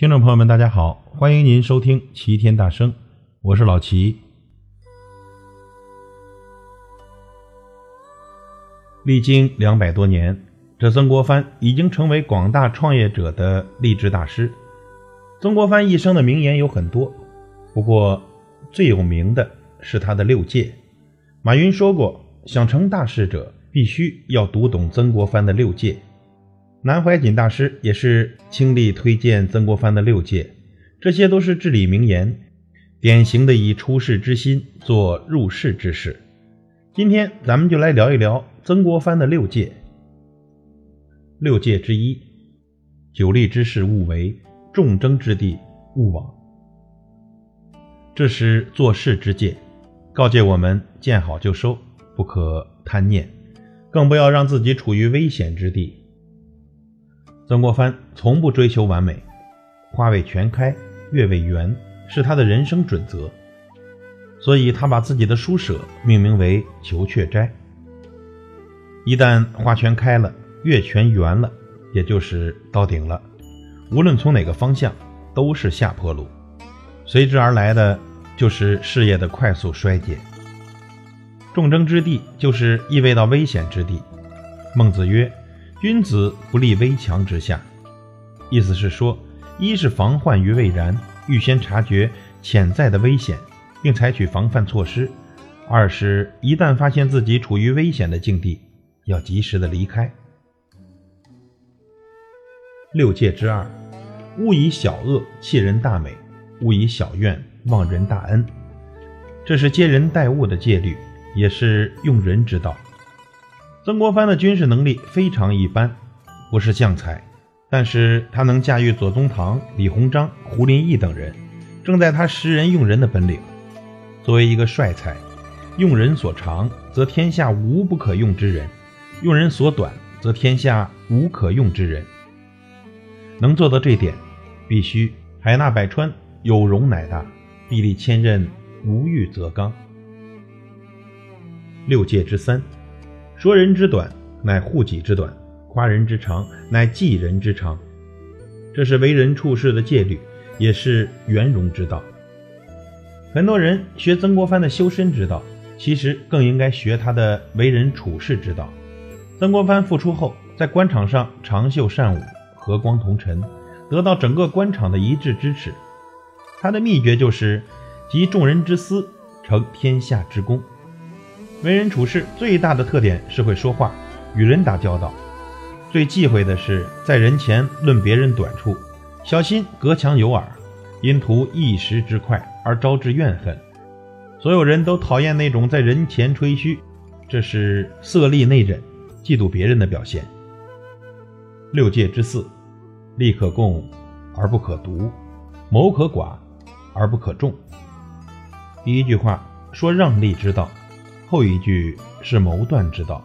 听众朋友们，大家好，欢迎您收听齐天大圣，我是老齐。历经两百多年，这曾国藩已经成为广大创业者的励志大师。曾国藩一生的名言有很多，不过最有名的是他的六戒。马云说过，想成大事者，必须要读懂曾国藩的六戒。南怀瑾大师也是倾力推荐曾国藩的六戒，这些都是至理名言，典型的以出世之心做入世之事。今天咱们就来聊一聊曾国藩的六戒。六戒之一：久立之事勿为，众争之地勿往。这是做事之戒，告诫我们见好就收，不可贪念，更不要让自己处于危险之地。曾国藩从不追求完美，花未全开，月未圆，是他的人生准则。所以他把自己的书舍命名为“求阙斋”。一旦花全开了，月全圆了，也就是到顶了，无论从哪个方向，都是下坡路，随之而来的就是事业的快速衰竭。众争之地，就是意味到危险之地。孟子曰。君子不立危墙之下，意思是说，一是防患于未然，预先察觉潜在的危险，并采取防范措施；二是一旦发现自己处于危险的境地，要及时的离开。六戒之二，勿以小恶弃人大美，勿以小怨忘人大恩。这是接人待物的戒律，也是用人之道。曾国藩的军事能力非常一般，不是将才，但是他能驾驭左宗棠、李鸿章、胡林翼等人，正在他识人用人的本领。作为一个帅才，用人所长，则天下无不可用之人；用人所短，则天下无可用之人。能做到这点，必须海纳百川，有容乃大；壁立千仞，无欲则刚。六戒之三。说人之短，乃护己之短；夸人之长，乃济人之长。这是为人处事的戒律，也是圆融之道。很多人学曾国藩的修身之道，其实更应该学他的为人处事之道。曾国藩复出后，在官场上长袖善舞，和光同尘，得到整个官场的一致支持。他的秘诀就是集众人之私，成天下之功。为人处事最大的特点是会说话，与人打交道。最忌讳的是在人前论别人短处，小心隔墙有耳，因图一时之快而招致怨恨。所有人都讨厌那种在人前吹嘘，这是色厉内荏、嫉妒别人的表现。六戒之四：利可共而不可独，谋可寡而不可众。第一句话说让利之道。后一句是谋断之道。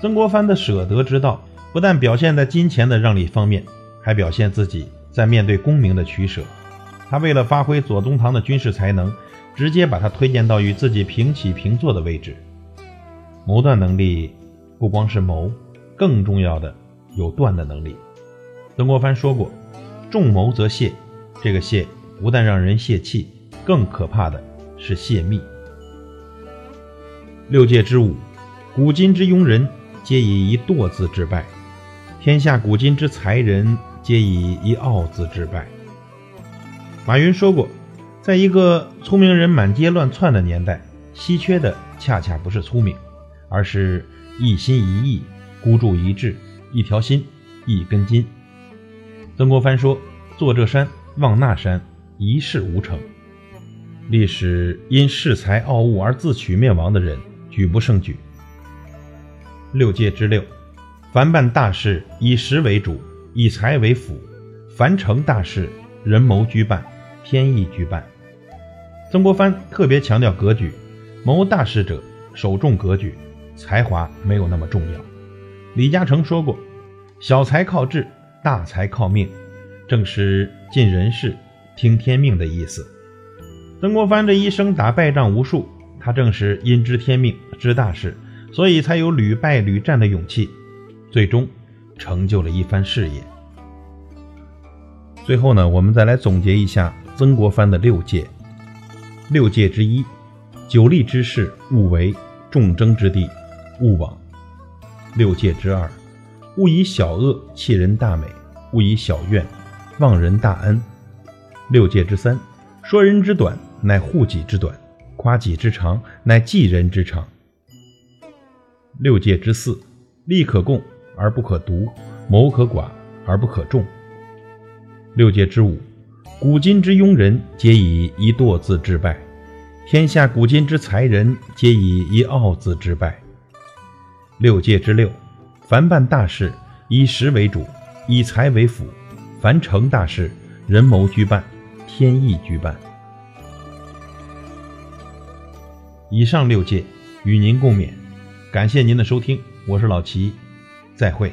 曾国藩的舍得之道，不但表现在金钱的让利方面，还表现自己在面对功名的取舍。他为了发挥左宗棠的军事才能，直接把他推荐到与自己平起平坐的位置。谋断能力不光是谋，更重要的有断的能力。曾国藩说过：“重谋则泄。”这个泄不但让人泄气，更可怕的是泄密。六界之五，古今之庸人，皆以一惰字致败；天下古今之才人，皆以一傲字致败。马云说过，在一个聪明人满街乱窜的年代，稀缺的恰恰不是聪明，而是一心一意、孤注一掷、一条心、一根筋。曾国藩说：“坐这山，望那山，一事无成。”历史因恃才傲物而自取灭亡的人。举不胜举。六戒之六，凡办大事，以实为主，以财为辅。凡成大事，人谋居办，天意居办。曾国藩特别强调格局，谋大事者首重格局，才华没有那么重要。李嘉诚说过：“小财靠智，大财靠命。”正是尽人事，听天命的意思。曾国藩这一生打败仗无数。他正是因知天命，知大事，所以才有屡败屡战的勇气，最终成就了一番事业。最后呢，我们再来总结一下曾国藩的六戒。六戒之一，久立之事勿为，众争之地勿往。六戒之二，勿以小恶弃人大美，勿以小怨忘人大恩。六戒之三，说人之短乃护己之短，夸己之长乃济人之长。六戒之四，利可共而不可独，谋可寡而不可众。六戒之五，古今之庸人皆以一惰字致败，天下古今之才人皆以一傲字致败。六戒之六，凡办大事，以实为主，以财为辅；凡成大事，人谋居办，天意居办。以上六戒与您共勉，感谢您的收听，我是老齐，再会。